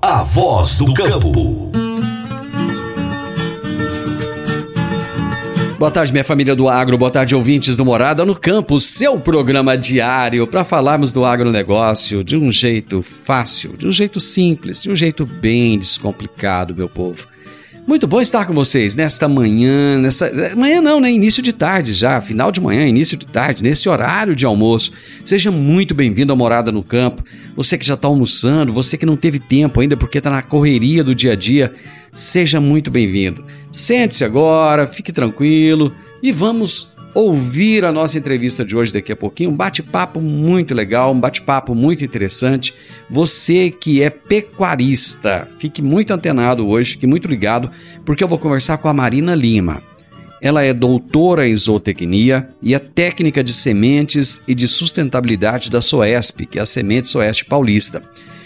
A voz do campo. Boa tarde, minha família do agro, boa tarde, ouvintes do Morada no Campo, seu programa diário para falarmos do agronegócio de um jeito fácil, de um jeito simples, de um jeito bem descomplicado, meu povo. Muito bom estar com vocês nesta manhã, nessa manhã não, né? Início de tarde já, final de manhã, início de tarde, nesse horário de almoço. Seja muito bem-vindo à Morada no Campo. Você que já está almoçando, você que não teve tempo ainda porque está na correria do dia a dia, seja muito bem-vindo. Sente-se agora, fique tranquilo e vamos ouvir a nossa entrevista de hoje daqui a pouquinho. Um bate-papo muito legal, um bate-papo muito interessante. Você que é pecuarista, fique muito antenado hoje, fique muito ligado, porque eu vou conversar com a Marina Lima. Ela é doutora em zootecnia e é técnica de sementes e de sustentabilidade da SOESP, que é a Semente Soeste Paulista.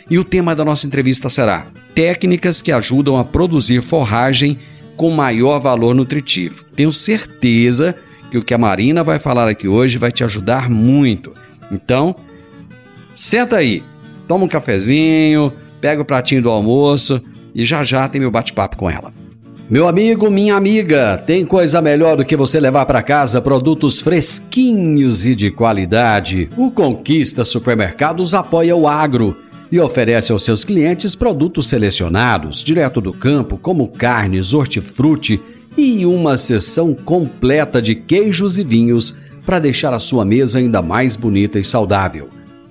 E o tema da nossa entrevista será Técnicas que ajudam a produzir forragem com maior valor nutritivo. Tenho certeza que que o que a Marina vai falar aqui hoje vai te ajudar muito. Então, senta aí, toma um cafezinho, pega o pratinho do almoço e já já tem meu bate-papo com ela. Meu amigo, minha amiga, tem coisa melhor do que você levar para casa produtos fresquinhos e de qualidade. O Conquista Supermercados apoia o agro e oferece aos seus clientes produtos selecionados, direto do campo, como carnes, hortifruti e uma seção completa de queijos e vinhos para deixar a sua mesa ainda mais bonita e saudável.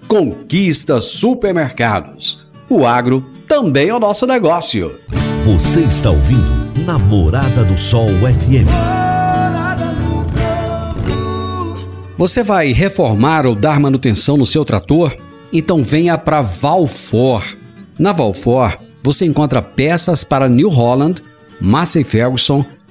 Conquista Supermercados. O agro também é o nosso negócio. Você está ouvindo Namorada do Sol FM. Você vai reformar ou dar manutenção no seu trator? Então venha para Valfor. Na Valfor, você encontra peças para New Holland, Massey Ferguson,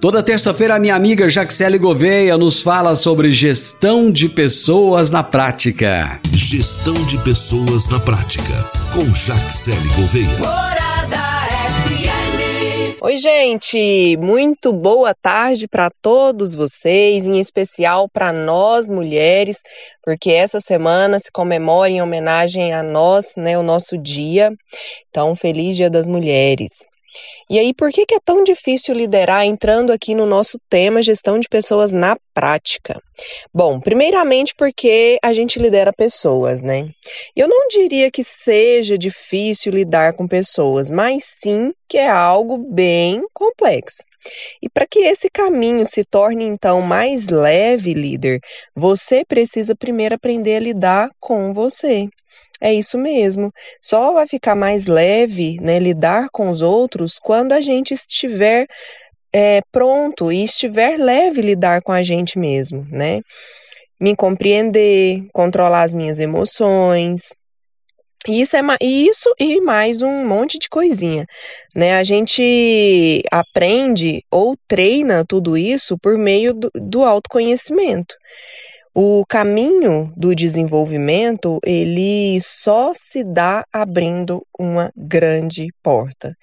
Toda terça-feira, a minha amiga Jaxele Gouveia nos fala sobre gestão de pessoas na prática. Gestão de pessoas na prática, com Jaxele Gouveia. Oi, gente! Muito boa tarde para todos vocês, em especial para nós mulheres, porque essa semana se comemora em homenagem a nós, né, o nosso dia. Então, feliz Dia das Mulheres. E aí, por que, que é tão difícil liderar entrando aqui no nosso tema gestão de pessoas na prática? Bom, primeiramente porque a gente lidera pessoas, né? Eu não diria que seja difícil lidar com pessoas, mas sim que é algo bem complexo. E para que esse caminho se torne então mais leve, líder, você precisa primeiro aprender a lidar com você. É isso mesmo. Só vai ficar mais leve, né, lidar com os outros quando a gente estiver é, pronto e estiver leve lidar com a gente mesmo, né? Me compreender, controlar as minhas emoções. Isso é isso e mais um monte de coisinha, né? A gente aprende ou treina tudo isso por meio do, do autoconhecimento. O caminho do desenvolvimento, ele só se dá abrindo uma grande porta.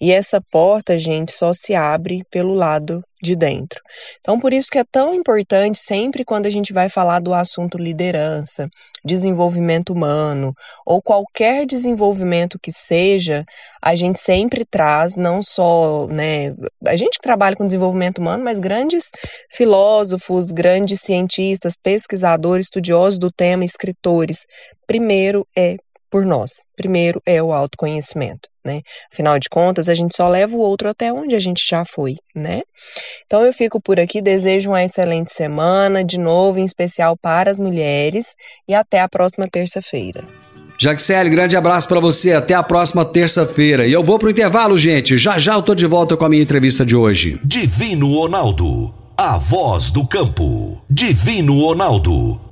E essa porta, gente, só se abre pelo lado de dentro. Então, por isso que é tão importante sempre quando a gente vai falar do assunto liderança, desenvolvimento humano ou qualquer desenvolvimento que seja, a gente sempre traz não só, né, a gente que trabalha com desenvolvimento humano, mas grandes filósofos, grandes cientistas, pesquisadores, estudiosos do tema, escritores. Primeiro é por nós. Primeiro é o autoconhecimento, né? Afinal de contas, a gente só leva o outro até onde a gente já foi, né? Então eu fico por aqui, desejo uma excelente semana, de novo, em especial para as mulheres, e até a próxima terça-feira. Jaxele, grande abraço para você. Até a próxima terça-feira. E eu vou pro intervalo, gente. Já já eu tô de volta com a minha entrevista de hoje. Divino Ronaldo, a voz do campo. Divino Ronaldo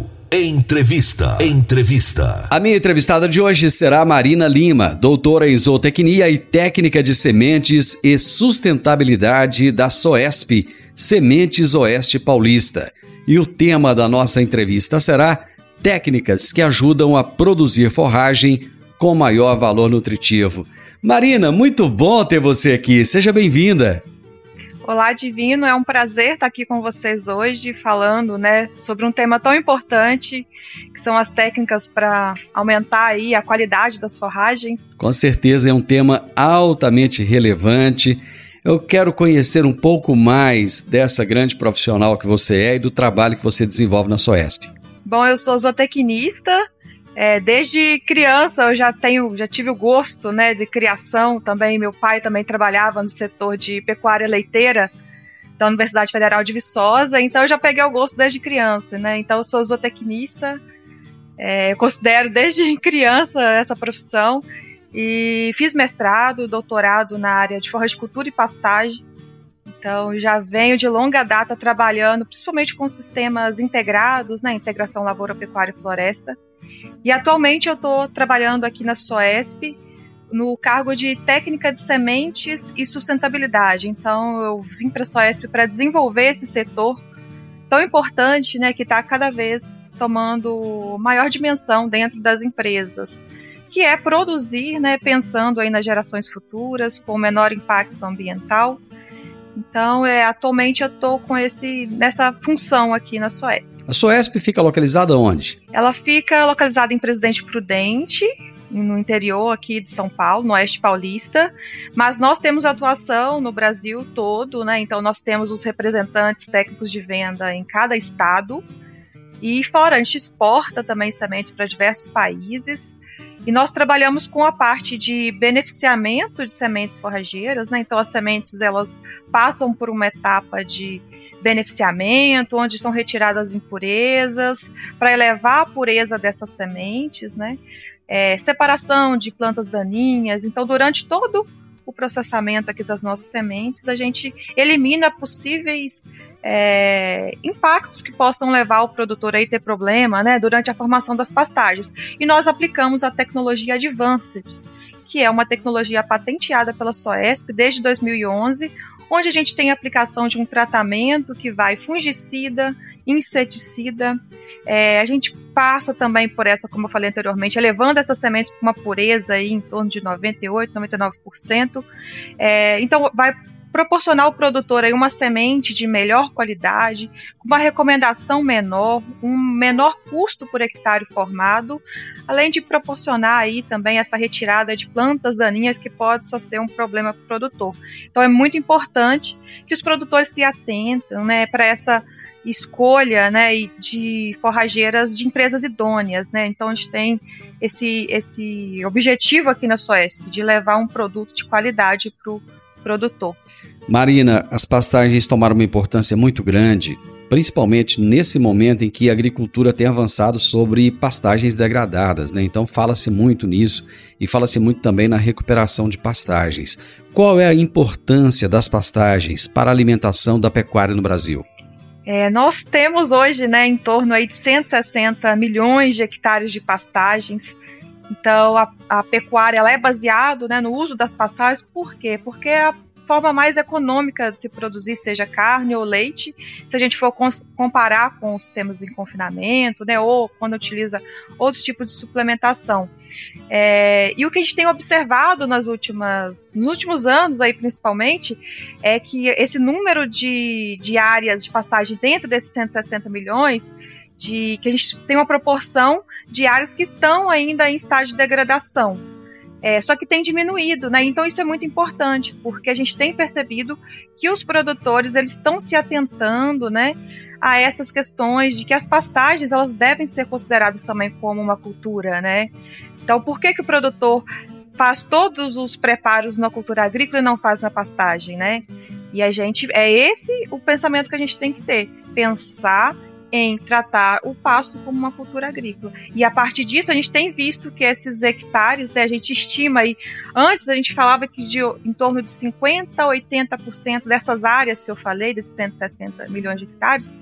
Entrevista. Entrevista. A minha entrevistada de hoje será Marina Lima, doutora em zootecnia e técnica de sementes e sustentabilidade da SOESP, Sementes Oeste Paulista. E o tema da nossa entrevista será técnicas que ajudam a produzir forragem com maior valor nutritivo. Marina, muito bom ter você aqui. Seja bem-vinda. Olá, Divino, é um prazer estar aqui com vocês hoje falando, né, sobre um tema tão importante, que são as técnicas para aumentar aí a qualidade das forragens. Com certeza é um tema altamente relevante. Eu quero conhecer um pouco mais dessa grande profissional que você é e do trabalho que você desenvolve na Soesp. Bom, eu sou zootecnista, é, desde criança eu já tenho, já tive o gosto, né, de criação também. Meu pai também trabalhava no setor de pecuária leiteira da Universidade Federal de Viçosa, então eu já peguei o gosto desde criança, né? Então eu sou zootecnista, é, considero desde criança essa profissão e fiz mestrado, doutorado na área de forragicultura e pastagem. Então já venho de longa data trabalhando, principalmente com sistemas integrados, né, integração lavoura, pecuária e floresta. E atualmente eu estou trabalhando aqui na SOESP no cargo de técnica de sementes e sustentabilidade. Então eu vim para a SOESP para desenvolver esse setor tão importante, né, que está cada vez tomando maior dimensão dentro das empresas, que é produzir, né, pensando aí nas gerações futuras, com menor impacto ambiental então, é, atualmente eu estou com esse nessa função aqui na Soesp. A Soesp fica localizada onde? Ela fica localizada em Presidente Prudente, no interior aqui de São Paulo, no Oeste Paulista, mas nós temos atuação no Brasil todo, né? Então nós temos os representantes técnicos de venda em cada estado. E fora, a gente exporta também sementes para diversos países. E nós trabalhamos com a parte de beneficiamento de sementes forrageiras, né? Então as sementes elas passam por uma etapa de beneficiamento, onde são retiradas impurezas para elevar a pureza dessas sementes, né? É, separação de plantas daninhas. Então, durante todo o processamento aqui das nossas sementes, a gente elimina possíveis é, impactos que possam levar o produtor a ter problema né, durante a formação das pastagens. E nós aplicamos a tecnologia Advanced, que é uma tecnologia patenteada pela SOESP desde 2011, onde a gente tem a aplicação de um tratamento que vai fungicida, inseticida. É, a gente passa também por essa, como eu falei anteriormente, elevando essas sementes para uma pureza aí em torno de 98, 99%. É, então, vai proporcionar ao produtor aí uma semente de melhor qualidade, com uma recomendação menor, um menor custo por hectare formado, além de proporcionar aí também essa retirada de plantas daninhas que pode ser um problema para o produtor. Então é muito importante que os produtores se atentem né, para essa escolha né, de forrageiras de empresas idôneas. Né? Então a gente tem esse, esse objetivo aqui na SOESP de levar um produto de qualidade para o produtor. Marina, as pastagens tomaram uma importância muito grande, principalmente nesse momento em que a agricultura tem avançado sobre pastagens degradadas, né? Então fala-se muito nisso e fala-se muito também na recuperação de pastagens. Qual é a importância das pastagens para a alimentação da pecuária no Brasil? É, nós temos hoje, né, em torno aí de 160 milhões de hectares de pastagens. Então, a, a pecuária ela é baseada né, no uso das pastagens. Por quê? Porque a forma mais econômica de se produzir, seja carne ou leite, se a gente for comparar com os sistemas em confinamento, né, ou quando utiliza outros tipos de suplementação. É, e o que a gente tem observado nas últimas, nos últimos anos, aí principalmente, é que esse número de, de áreas de pastagem dentro desses 160 milhões, de que a gente tem uma proporção de áreas que estão ainda em estágio de degradação. É, só que tem diminuído, né? Então isso é muito importante, porque a gente tem percebido que os produtores eles estão se atentando, né, a essas questões de que as pastagens elas devem ser consideradas também como uma cultura, né? Então por que que o produtor faz todos os preparos na cultura agrícola e não faz na pastagem, né? E a gente é esse o pensamento que a gente tem que ter, pensar em tratar o pasto como uma cultura agrícola. E a partir disso, a gente tem visto que esses hectares, né, a gente estima aí, antes a gente falava que de em torno de 50 a 80% dessas áreas que eu falei, desses 160 milhões de hectares,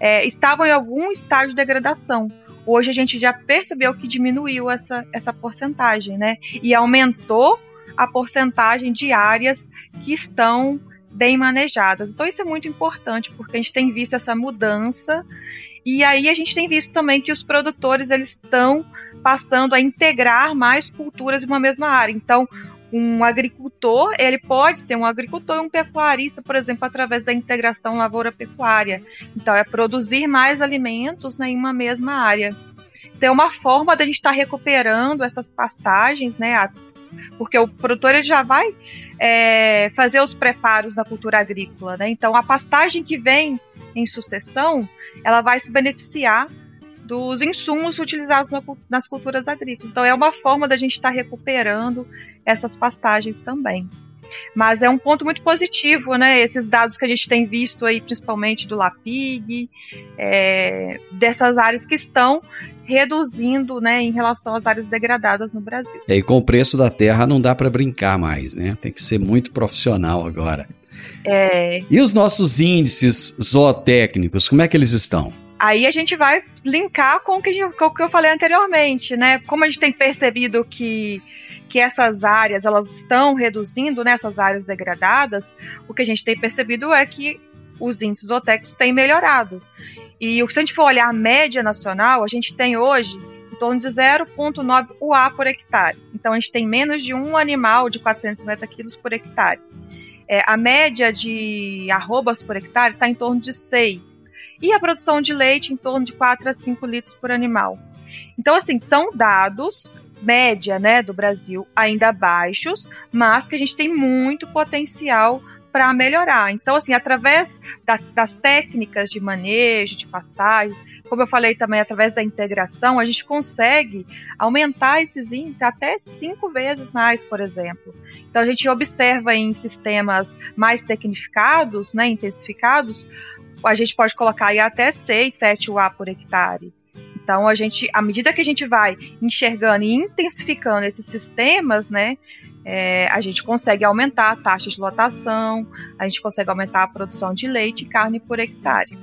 é, estavam em algum estágio de degradação. Hoje a gente já percebeu que diminuiu essa, essa porcentagem, né? E aumentou a porcentagem de áreas que estão bem manejadas. Então isso é muito importante porque a gente tem visto essa mudança e aí a gente tem visto também que os produtores eles estão passando a integrar mais culturas em uma mesma área. Então um agricultor, ele pode ser um agricultor e um pecuarista, por exemplo, através da integração lavoura-pecuária. Então, é produzir mais alimentos né, em uma mesma área. Então, é uma forma da gente estar tá recuperando essas pastagens, né? Porque o produtor ele já vai é, fazer os preparos da cultura agrícola, né? Então a pastagem que vem em sucessão, ela vai se beneficiar dos insumos utilizados na, nas culturas agrícolas. Então é uma forma da gente estar tá recuperando essas pastagens também. Mas é um ponto muito positivo, né? Esses dados que a gente tem visto aí, principalmente do LAPIG, é, dessas áreas que estão reduzindo, né, em relação às áreas degradadas no Brasil. E com o preço da terra não dá para brincar mais, né? Tem que ser muito profissional agora. É... E os nossos índices zootécnicos, como é que eles estão? Aí a gente vai linkar com o que, gente, com o que eu falei anteriormente, né? Como a gente tem percebido que que essas áreas elas estão reduzindo nessas né, áreas degradadas, o que a gente tem percebido é que os índices zootécnicos têm melhorado. E se a gente for olhar a média nacional, a gente tem hoje em torno de 0,9 UA por hectare. Então a gente tem menos de um animal de 450 quilos por hectare. É, a média de arrobas por hectare está em torno de 6. E a produção de leite em torno de 4 a 5 litros por animal. Então, assim, são dados média né, do Brasil ainda baixos, mas que a gente tem muito potencial para melhorar. Então, assim, através da, das técnicas de manejo, de pastagens, como eu falei também, através da integração, a gente consegue aumentar esses índices até cinco vezes mais, por exemplo. Então, a gente observa em sistemas mais tecnificados, né, intensificados, a gente pode colocar aí até 6, 7 UA por hectare. Então, a gente, à medida que a gente vai enxergando e intensificando esses sistemas, né, é, a gente consegue aumentar a taxa de lotação, a gente consegue aumentar a produção de leite e carne por hectare.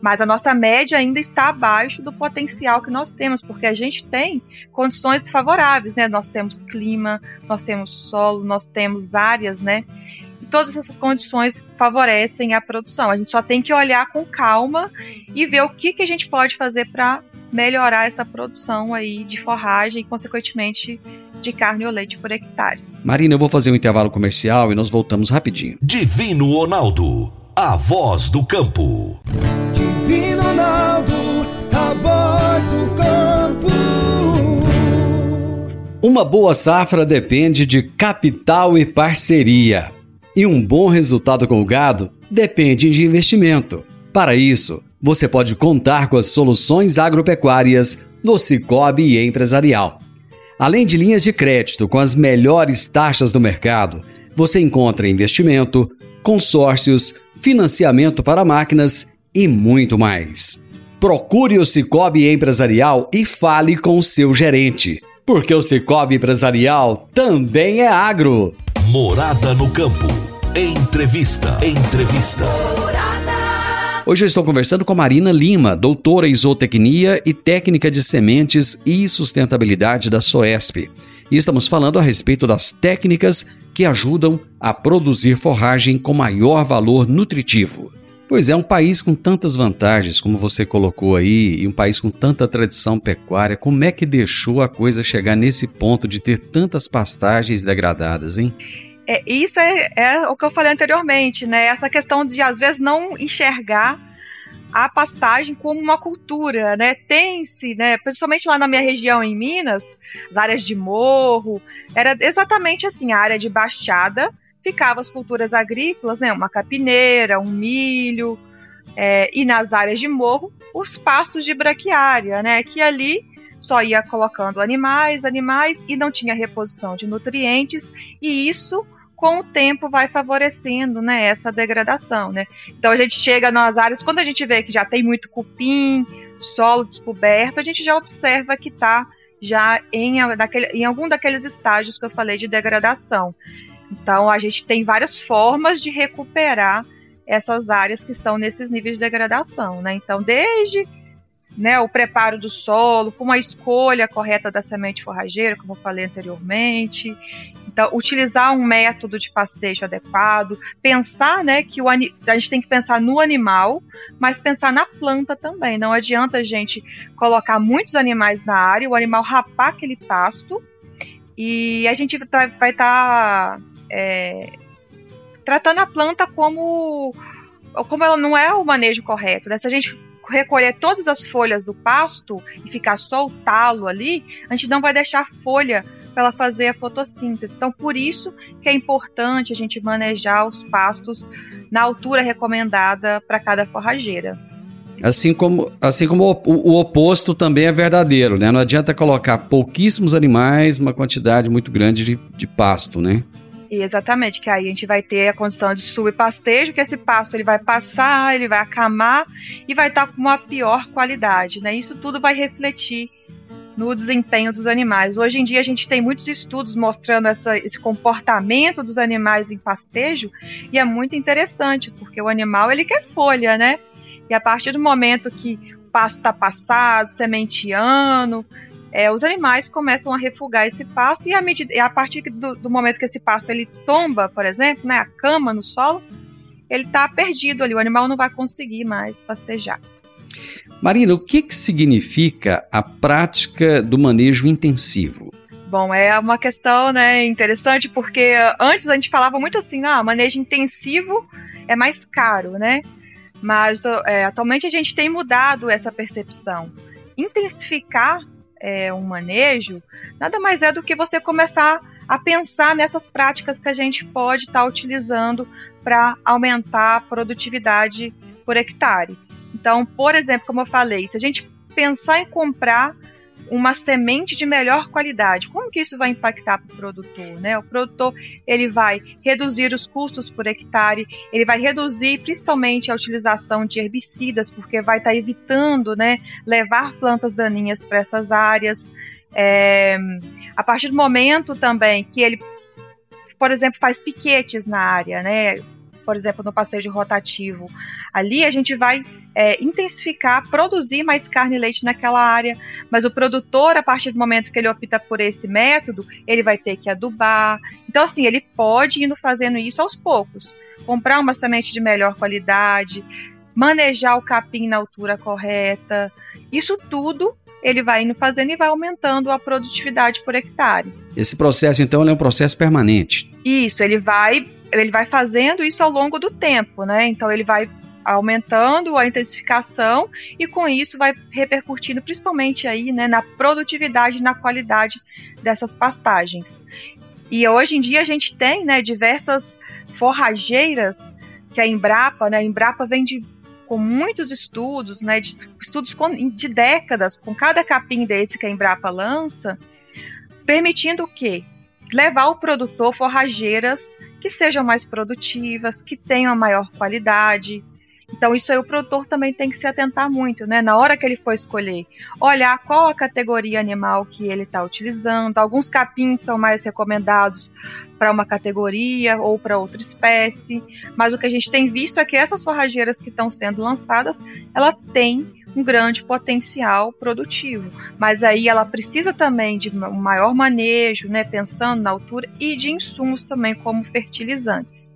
Mas a nossa média ainda está abaixo do potencial que nós temos, porque a gente tem condições favoráveis, né? Nós temos clima, nós temos solo, nós temos áreas, né? Todas essas condições favorecem a produção. A gente só tem que olhar com calma e ver o que, que a gente pode fazer para melhorar essa produção aí de forragem e, consequentemente, de carne ou leite por hectare. Marina, eu vou fazer um intervalo comercial e nós voltamos rapidinho. Divino Ronaldo, a voz do campo. Divino Ronaldo, a voz do campo. Uma boa safra depende de capital e parceria. E um bom resultado com o gado depende de investimento. Para isso, você pode contar com as soluções agropecuárias no Cicobi Empresarial. Além de linhas de crédito com as melhores taxas do mercado, você encontra investimento, consórcios, financiamento para máquinas e muito mais. Procure o Cicobi Empresarial e fale com o seu gerente, porque o Cicobi Empresarial também é agro. Morada no campo. Entrevista. Entrevista. Hoje eu estou conversando com Marina Lima, doutora em zootecnia e técnica de sementes e sustentabilidade da SOESP. E estamos falando a respeito das técnicas que ajudam a produzir forragem com maior valor nutritivo. Pois é, um país com tantas vantagens, como você colocou aí, e um país com tanta tradição pecuária, como é que deixou a coisa chegar nesse ponto de ter tantas pastagens degradadas, hein? É, isso é, é o que eu falei anteriormente, né? Essa questão de, às vezes, não enxergar a pastagem como uma cultura, né? Tem-se, né, principalmente lá na minha região em Minas, as áreas de morro, era exatamente assim, a área de baixada, ficavam as culturas agrícolas, né, uma capineira, um milho, é, e nas áreas de morro, os pastos de braquiária, né, que ali só ia colocando animais, animais, e não tinha reposição de nutrientes, e isso com o tempo vai favorecendo né, essa degradação. Né? Então a gente chega nas áreas, quando a gente vê que já tem muito cupim, solo descoberto, a gente já observa que está já em, daquele, em algum daqueles estágios que eu falei de degradação. Então a gente tem várias formas de recuperar essas áreas que estão nesses níveis de degradação. Né? Então, desde né, o preparo do solo, com a escolha correta da semente forrageira, como eu falei anteriormente. Então, utilizar um método de pastejo adequado, pensar, né, que o a gente tem que pensar no animal, mas pensar na planta também. Não adianta a gente colocar muitos animais na área, o animal rapar aquele pasto e a gente vai estar tá, é, tratando a planta como como ela não é o manejo correto. Né? Se a gente recolher todas as folhas do pasto e ficar só o talo ali, a gente não vai deixar folha para ela fazer a fotossíntese. Então, por isso que é importante a gente manejar os pastos na altura recomendada para cada forrageira. Assim como, assim como o, o, oposto também é verdadeiro, né? Não adianta colocar pouquíssimos animais, uma quantidade muito grande de, de pasto, né? Exatamente, que aí a gente vai ter a condição de subpastejo, que esse pasto ele vai passar, ele vai acamar e vai estar com uma pior qualidade, né? Isso tudo vai refletir no desempenho dos animais. Hoje em dia a gente tem muitos estudos mostrando essa, esse comportamento dos animais em pastejo e é muito interessante, porque o animal ele quer folha, né? E a partir do momento que o pasto está passado, sementeando, é, os animais começam a refugar esse pasto e a, medida, a partir do, do, momento que esse pasto ele tomba, por exemplo, né, a cama no solo, ele está perdido ali, o animal não vai conseguir mais pastejar. Marina, o que, que significa a prática do manejo intensivo? Bom, é uma questão né, interessante porque antes a gente falava muito assim, ah, manejo intensivo é mais caro, né? Mas é, atualmente a gente tem mudado essa percepção. Intensificar é, um manejo, nada mais é do que você começar a pensar nessas práticas que a gente pode estar tá utilizando para aumentar a produtividade por hectare. Então, por exemplo, como eu falei, se a gente pensar em comprar uma semente de melhor qualidade. Como que isso vai impactar para o produtor? Né? O produtor ele vai reduzir os custos por hectare, ele vai reduzir principalmente a utilização de herbicidas, porque vai estar tá evitando né, levar plantas daninhas para essas áreas. É, a partir do momento também que ele, por exemplo, faz piquetes na área, né? Por exemplo, no passeio rotativo, ali a gente vai é, intensificar, produzir mais carne e leite naquela área, mas o produtor, a partir do momento que ele opta por esse método, ele vai ter que adubar. Então, assim, ele pode ir fazendo isso aos poucos. Comprar uma semente de melhor qualidade, manejar o capim na altura correta, isso tudo ele vai indo fazendo e vai aumentando a produtividade por hectare. Esse processo, então, é um processo permanente. Isso, ele vai ele vai fazendo isso ao longo do tempo, né? Então ele vai aumentando a intensificação e com isso vai repercutindo principalmente aí, né, na produtividade na qualidade dessas pastagens. E hoje em dia a gente tem, né, diversas forrageiras que a Embrapa, né, a Embrapa vem de com muitos estudos, né, de, estudos com, de décadas, com cada capim desse que a Embrapa lança, permitindo o quê? Levar o produtor forrageiras que sejam mais produtivas, que tenham maior qualidade, então, isso aí o produtor também tem que se atentar muito, né? Na hora que ele for escolher, olhar qual a categoria animal que ele está utilizando. Alguns capins são mais recomendados para uma categoria ou para outra espécie, mas o que a gente tem visto é que essas forrageiras que estão sendo lançadas, ela tem um grande potencial produtivo, mas aí ela precisa também de um maior manejo, né, pensando na altura e de insumos também como fertilizantes.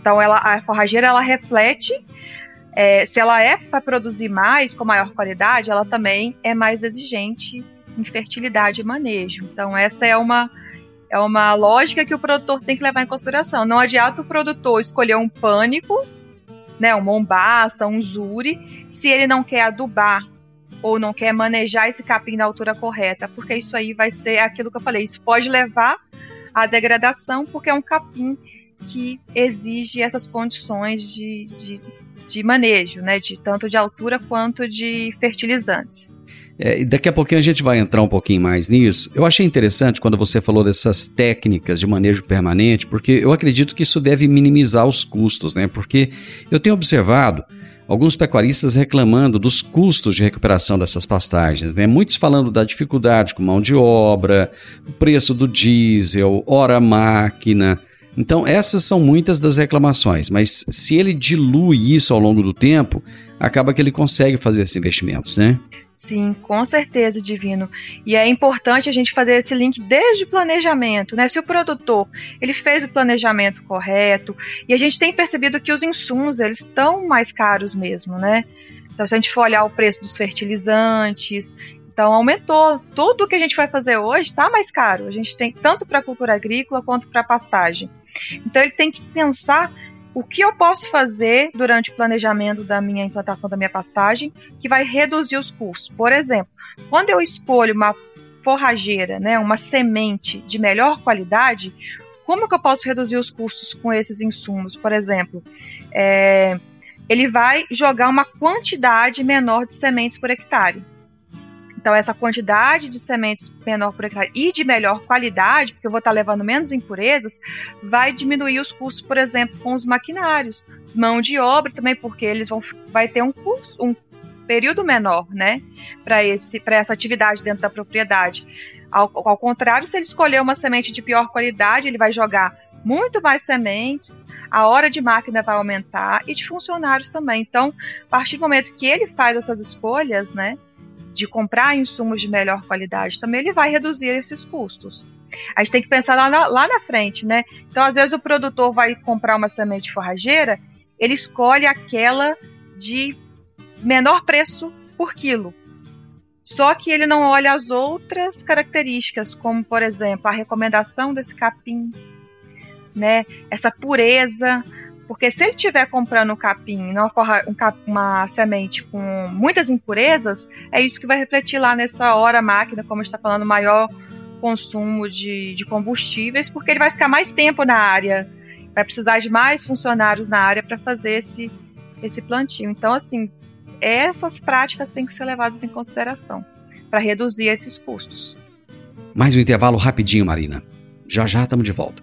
Então ela, a forrageira ela reflete é, se ela é para produzir mais, com maior qualidade, ela também é mais exigente em fertilidade e manejo. Então, essa é uma, é uma lógica que o produtor tem que levar em consideração. Não adianta o produtor escolher um pânico, né, um mombaça, um zuri, se ele não quer adubar ou não quer manejar esse capim na altura correta, porque isso aí vai ser aquilo que eu falei, isso pode levar à degradação, porque é um capim que exige essas condições de, de de manejo, né, de tanto de altura quanto de fertilizantes. É, daqui a pouquinho a gente vai entrar um pouquinho mais nisso. Eu achei interessante quando você falou dessas técnicas de manejo permanente, porque eu acredito que isso deve minimizar os custos, né? Porque eu tenho observado alguns pecuaristas reclamando dos custos de recuperação dessas pastagens, né? Muitos falando da dificuldade com mão de obra, o preço do diesel, hora máquina. Então, essas são muitas das reclamações, mas se ele dilui isso ao longo do tempo, acaba que ele consegue fazer esses investimentos, né? Sim, com certeza, Divino. E é importante a gente fazer esse link desde o planejamento, né? Se o produtor ele fez o planejamento correto, e a gente tem percebido que os insumos eles estão mais caros mesmo, né? Então, se a gente for olhar o preço dos fertilizantes, então aumentou. Tudo que a gente vai fazer hoje está mais caro. A gente tem tanto para a cultura agrícola quanto para a pastagem. Então ele tem que pensar o que eu posso fazer durante o planejamento da minha implantação da minha pastagem que vai reduzir os custos. Por exemplo, quando eu escolho uma forrageira, né, uma semente de melhor qualidade, como que eu posso reduzir os custos com esses insumos? Por exemplo, é, ele vai jogar uma quantidade menor de sementes por hectare. Então, essa quantidade de sementes menor por hectare e de melhor qualidade, porque eu vou estar levando menos impurezas, vai diminuir os custos, por exemplo, com os maquinários. Mão de obra também, porque eles vão vai ter um curso, um período menor, né, para esse para essa atividade dentro da propriedade. Ao, ao contrário, se ele escolher uma semente de pior qualidade, ele vai jogar muito mais sementes, a hora de máquina vai aumentar e de funcionários também. Então, a partir do momento que ele faz essas escolhas, né, de comprar insumos de melhor qualidade, também ele vai reduzir esses custos. A gente tem que pensar lá na, lá na frente, né? Então, às vezes, o produtor vai comprar uma semente forrageira, ele escolhe aquela de menor preço por quilo. Só que ele não olha as outras características, como, por exemplo, a recomendação desse capim, né? Essa pureza, porque se ele estiver comprando um capim, uma, forra, um cap, uma semente com muitas impurezas, é isso que vai refletir lá nessa hora máquina, como está falando, maior consumo de, de combustíveis, porque ele vai ficar mais tempo na área, vai precisar de mais funcionários na área para fazer esse, esse plantio. Então, assim, essas práticas têm que ser levadas em consideração para reduzir esses custos. Mais um intervalo rapidinho, Marina. Já já estamos de volta.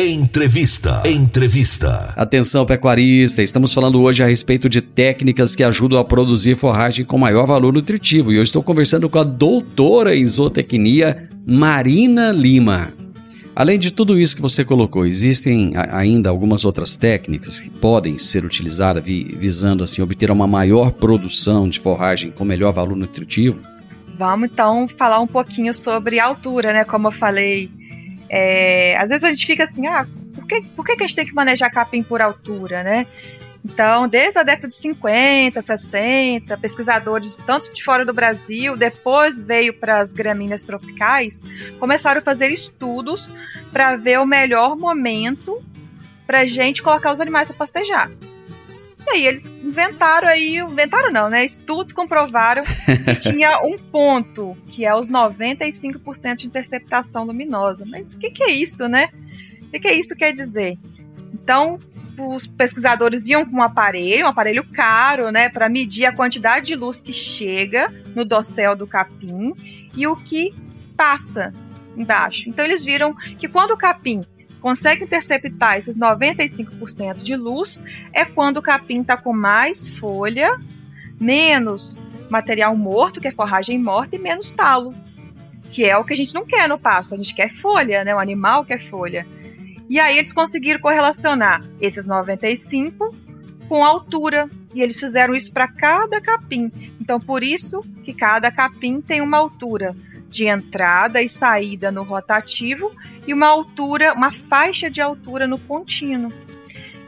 Entrevista. Entrevista. Atenção, pecuarista. Estamos falando hoje a respeito de técnicas que ajudam a produzir forragem com maior valor nutritivo. E eu estou conversando com a doutora em zootecnia, Marina Lima. Além de tudo isso que você colocou, existem ainda algumas outras técnicas que podem ser utilizadas visando assim obter uma maior produção de forragem com melhor valor nutritivo? Vamos então falar um pouquinho sobre altura, né? Como eu falei, é, às vezes a gente fica assim, ah, por que, por que a gente tem que manejar capim por altura, né? Então, desde a década de 50, 60, pesquisadores tanto de fora do Brasil, depois veio para as gramíneas tropicais, começaram a fazer estudos para ver o melhor momento para a gente colocar os animais para pastejar. E aí eles inventaram aí, inventaram não, né? Estudos comprovaram que tinha um ponto, que é os 95% de interceptação luminosa. Mas o que, que é isso, né? O que, que é isso quer dizer? Então, os pesquisadores iam com um aparelho, um aparelho caro, né, para medir a quantidade de luz que chega no dossel do capim e o que passa embaixo. Então eles viram que quando o capim consegue interceptar esses 95% de luz, é quando o capim está com mais folha, menos material morto, que é forragem morta, e menos talo, que é o que a gente não quer no pasto. A gente quer folha, né? O animal quer folha. E aí eles conseguiram correlacionar esses 95 com a altura. E eles fizeram isso para cada capim. Então, por isso que cada capim tem uma altura de entrada e saída no rotativo e uma altura, uma faixa de altura no contínuo.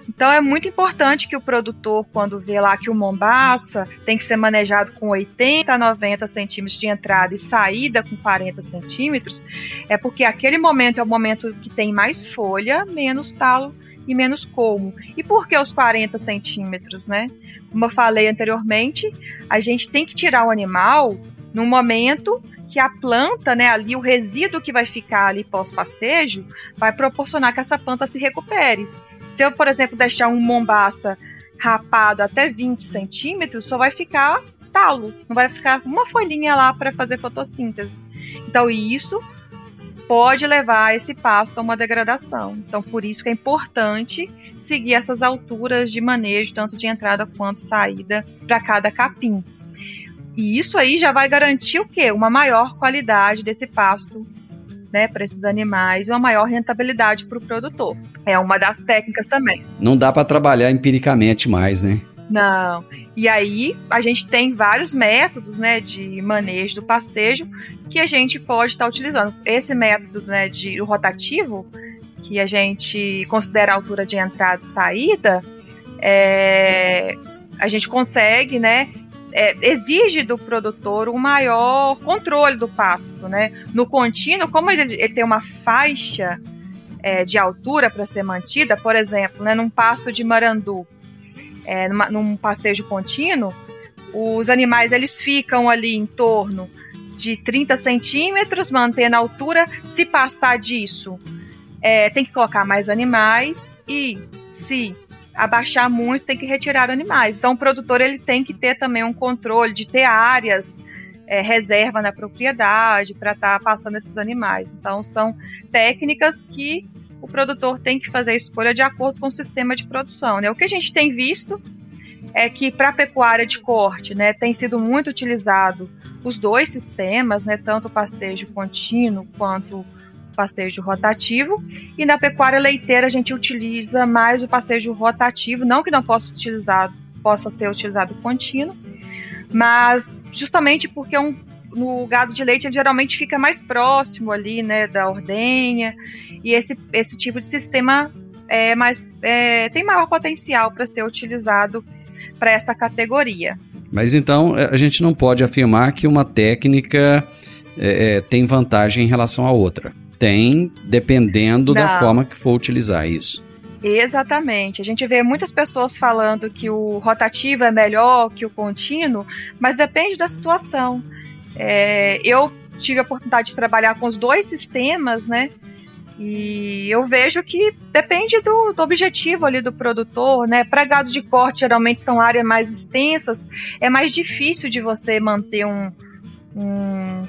Então é muito importante que o produtor, quando vê lá que o mombaça tem que ser manejado com 80 a 90 centímetros de entrada e saída com 40 centímetros, é porque aquele momento é o momento que tem mais folha, menos talo e menos colmo. E por que os 40 centímetros, né? Como eu falei anteriormente, a gente tem que tirar o animal no momento que a planta, né, ali o resíduo que vai ficar ali pós-pastejo, vai proporcionar que essa planta se recupere. Se eu, por exemplo, deixar um mombaça rapado até 20 centímetros, só vai ficar talo, não vai ficar uma folhinha lá para fazer fotossíntese. Então, isso pode levar esse pasto a uma degradação. Então, por isso que é importante seguir essas alturas de manejo, tanto de entrada quanto saída, para cada capim. E isso aí já vai garantir o quê? Uma maior qualidade desse pasto né, para esses animais e uma maior rentabilidade para o produtor. É uma das técnicas também. Não dá para trabalhar empiricamente mais, né? Não. E aí a gente tem vários métodos, né, de manejo do pastejo que a gente pode estar tá utilizando. Esse método, né, de rotativo, que a gente considera a altura de entrada e saída, é, a gente consegue, né, é, exige do produtor um maior controle do pasto, né? No contínuo, como ele, ele tem uma faixa é, de altura para ser mantida, por exemplo, né, num pasto de marandu, é, numa, num pastejo contínuo, os animais eles ficam ali em torno de 30 centímetros, mantendo a altura. Se passar disso, é, tem que colocar mais animais e se abaixar muito, tem que retirar animais. Então, o produtor ele tem que ter também um controle de ter áreas é, reserva na propriedade para estar tá passando esses animais. Então, são técnicas que o produtor tem que fazer a escolha de acordo com o sistema de produção. Né? O que a gente tem visto é que para pecuária de corte, né, tem sido muito utilizado os dois sistemas, né, tanto o pastejo contínuo quanto pastejo rotativo. E na pecuária leiteira a gente utiliza mais o pastejo rotativo, não que não possa utilizar, possa ser utilizado contínuo, mas justamente porque um, no gado de leite ele geralmente fica mais próximo ali, né, da ordenha, e esse, esse tipo de sistema é mais, é, tem maior potencial para ser utilizado para essa categoria. Mas então a gente não pode afirmar que uma técnica é, é tem vantagem em relação à outra tem, dependendo Não. da forma que for utilizar isso. Exatamente. A gente vê muitas pessoas falando que o rotativo é melhor que o contínuo, mas depende da situação. É, eu tive a oportunidade de trabalhar com os dois sistemas, né? E eu vejo que depende do, do objetivo ali do produtor, né? Para gado de corte, geralmente são áreas mais extensas, é mais difícil de você manter um, um,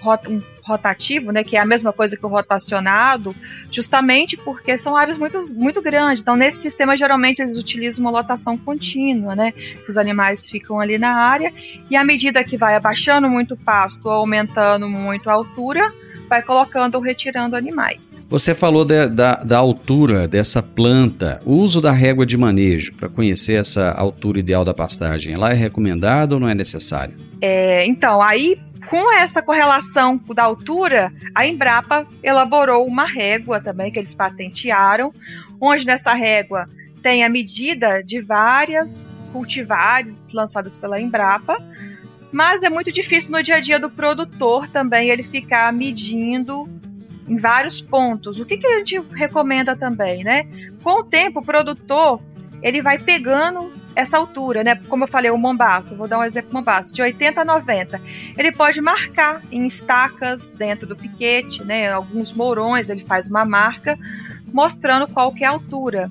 rotativo, né, que é a mesma coisa que o rotacionado, justamente porque são áreas muito, muito grandes. Então, nesse sistema, geralmente, eles utilizam uma lotação contínua, né, que os animais ficam ali na área, e à medida que vai abaixando muito o pasto ou aumentando muito a altura, vai colocando ou retirando animais. Você falou de, da, da altura dessa planta, o uso da régua de manejo para conhecer essa altura ideal da pastagem, ela é recomendada ou não é necessário? É, então, aí com essa correlação da altura, a Embrapa elaborou uma régua também que eles patentearam, onde nessa régua tem a medida de várias cultivares lançadas pela Embrapa, mas é muito difícil no dia a dia do produtor também ele ficar medindo em vários pontos. O que, que a gente recomenda também, né? Com o tempo, o produtor ele vai pegando essa altura, né? Como eu falei, o Mombasa, vou dar um exemplo Mombasa, de 80 a 90. Ele pode marcar em estacas dentro do piquete, né? Alguns mourões, ele faz uma marca mostrando qual que é a altura.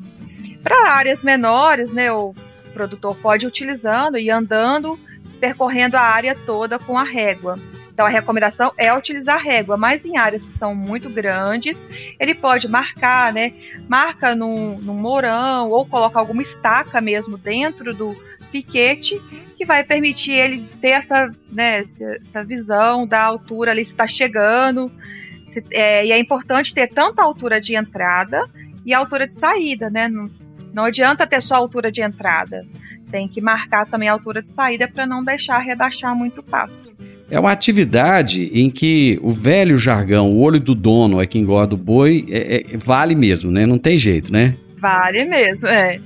Para áreas menores, né, o produtor pode ir utilizando e andando percorrendo a área toda com a régua. Então a recomendação é utilizar régua, mas em áreas que são muito grandes, ele pode marcar, né? Marca num, num morão ou coloca alguma estaca mesmo dentro do piquete que vai permitir ele ter essa, né, essa visão da altura ali se está chegando. É, e é importante ter tanto a altura de entrada e a altura de saída, né? Não, não adianta ter só a altura de entrada tem que marcar também a altura de saída para não deixar rebaixar muito o pasto. É uma atividade em que o velho jargão, o olho do dono é que engorda o boi, é, é, vale mesmo, né? Não tem jeito, né? Vale mesmo, é.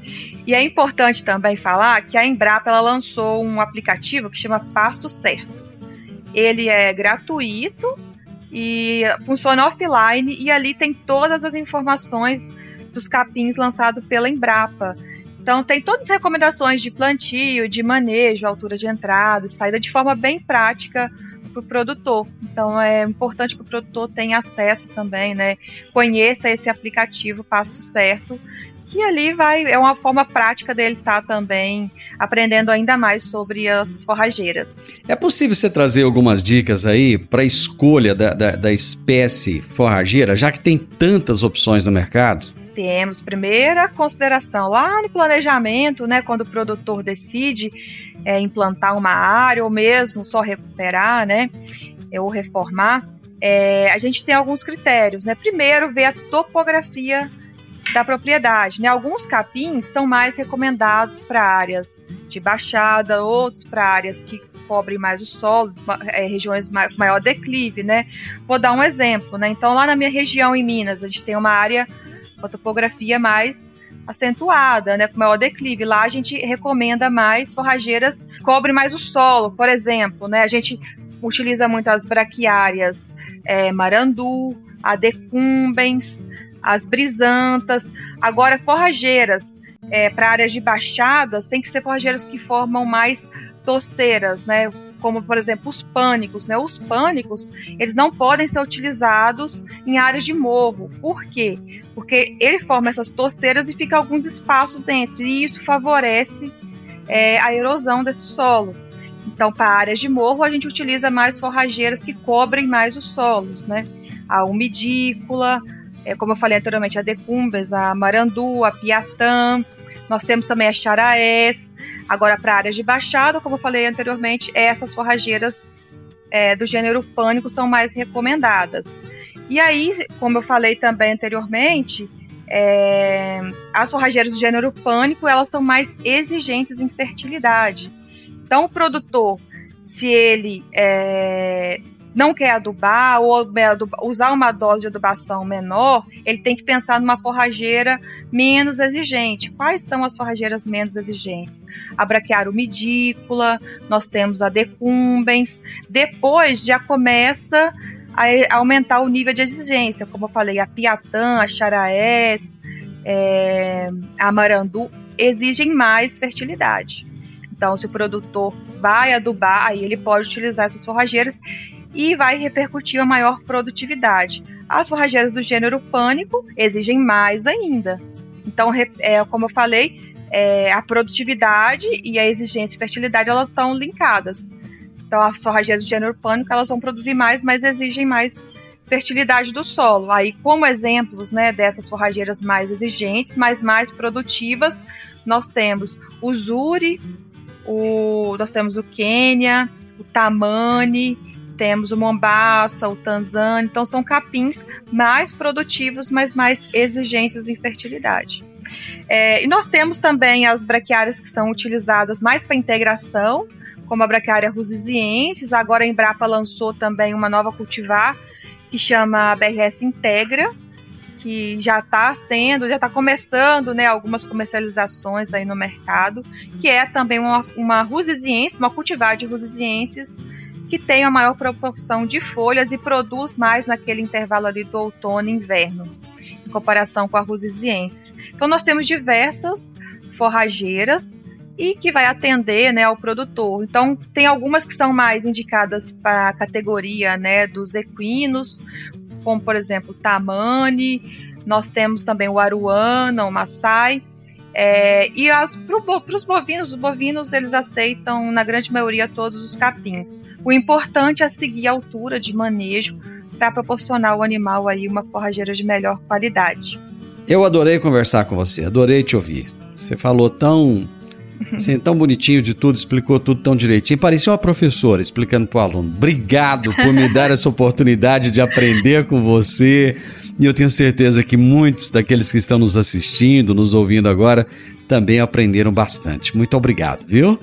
E é importante também falar que a Embrapa lançou um aplicativo que chama Pasto Certo. Ele é gratuito e funciona offline e ali tem todas as informações dos capins lançados pela Embrapa. Então, tem todas as recomendações de plantio, de manejo, altura de entrada, saída de forma bem prática para o produtor. Então, é importante que o produtor tenha acesso também, né? Conheça esse aplicativo Pasto Certo, que ali vai é uma forma prática dele estar tá também aprendendo ainda mais sobre as forrageiras. É possível você trazer algumas dicas aí para a escolha da, da, da espécie forrageira, já que tem tantas opções no mercado? Temos primeira consideração lá no planejamento, né, quando o produtor decide é, implantar uma área ou mesmo só recuperar, né, ou reformar, é, a gente tem alguns critérios, né? Primeiro, ver a topografia da propriedade, né? Alguns capins são mais recomendados para áreas de baixada, outros para áreas que cobrem mais o solo, é, regiões com maior declive, né? Vou dar um exemplo, né? Então, lá na minha região em Minas, a gente tem uma área uma topografia mais acentuada, né, com maior declive. Lá a gente recomenda mais forrageiras que cobrem mais o solo, por exemplo, né, a gente utiliza muito as braquiárias é, marandu, a decumbens, as brisantas. Agora, forrageiras é, para áreas de baixadas, tem que ser forrageiras que formam mais doceiras, né? Como por exemplo os pânicos, né? Os pânicos, eles não podem ser utilizados em áreas de morro. Por quê? Porque ele forma essas toceiras e fica alguns espaços entre, e isso favorece é, a erosão desse solo. Então, para áreas de morro, a gente utiliza mais forrageiras que cobrem mais os solos, né? A umidícula, é, como eu falei anteriormente, a decumbes, a marandu, a piatã, nós temos também as charaés. Agora, para áreas de baixada, como eu falei anteriormente, essas forrageiras é, do gênero pânico são mais recomendadas. E aí, como eu falei também anteriormente, é, as forrageiras do gênero pânico elas são mais exigentes em fertilidade. Então, o produtor, se ele é, não quer adubar ou usar uma dose de adubação menor, ele tem que pensar numa forrageira menos exigente. Quais são as forrageiras menos exigentes? A braquiaromidícula, nós temos a decumbens. Depois já começa a aumentar o nível de exigência, como eu falei, a piatã, a charaés, é, a marandu exigem mais fertilidade. Então, se o produtor vai adubar, aí ele pode utilizar essas forrageiras e vai repercutir a maior produtividade. As forrageiras do gênero pânico exigem mais ainda. Então, é, como eu falei, é, a produtividade e a exigência e fertilidade elas estão linkadas. Então, as forrageiras do gênero pânico elas vão produzir mais, mas exigem mais fertilidade do solo. Aí, como exemplos né, dessas forrageiras mais exigentes, mas mais produtivas, nós temos o Zuri, o, nós temos o Quênia, o Tamani, temos o Mombasa, o Tanzânia, então são capins mais produtivos, mas mais exigentes em fertilidade. É, e nós temos também as braquiárias que são utilizadas mais para integração, como a braquiária rusiziensis. Agora a Embrapa lançou também uma nova cultivar que chama BRS Integra, que já está sendo, já está começando, né, algumas comercializações aí no mercado, que é também uma, uma uma cultivar de rusiziensis, que tem a maior proporção de folhas e produz mais naquele intervalo ali do outono e inverno, em comparação com a rusiziensis. Então nós temos diversas forrageiras e que vai atender né, ao produtor. Então, tem algumas que são mais indicadas para a categoria né, dos equinos, como, por exemplo, Tamani, nós temos também o Aruana, o Maasai, é, e para os bovinos, os bovinos eles aceitam, na grande maioria, todos os capins. O importante é seguir a altura de manejo para proporcionar ao animal aí uma forrageira de melhor qualidade. Eu adorei conversar com você, adorei te ouvir. Você falou tão Tão bonitinho de tudo, explicou tudo tão direitinho. Parecia uma professora explicando para o aluno. Obrigado por me dar essa oportunidade de aprender com você. E eu tenho certeza que muitos daqueles que estão nos assistindo, nos ouvindo agora, também aprenderam bastante. Muito obrigado, viu?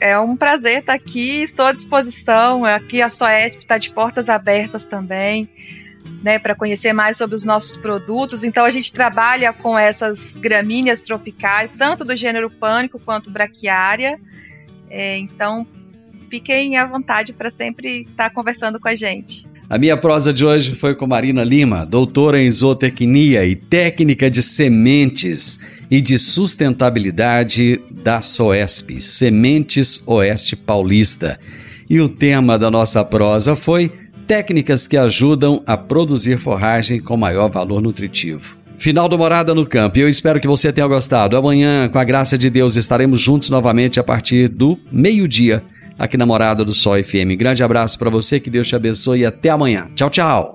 É um prazer estar aqui, estou à disposição. Aqui a Soesp está de portas abertas também, né, para conhecer mais sobre os nossos produtos. Então a gente trabalha com essas gramíneas tropicais, tanto do gênero pânico quanto braquiária. É, então fiquem à vontade para sempre estar conversando com a gente. A minha prosa de hoje foi com Marina Lima, doutora em zootecnia e técnica de sementes e de sustentabilidade da SOESP, Sementes Oeste Paulista. E o tema da nossa prosa foi técnicas que ajudam a produzir forragem com maior valor nutritivo. Final do Morada no Campo. Eu espero que você tenha gostado. Amanhã, com a graça de Deus, estaremos juntos novamente a partir do meio-dia aqui na Morada do Sol FM. Grande abraço para você, que Deus te abençoe e até amanhã. Tchau, tchau.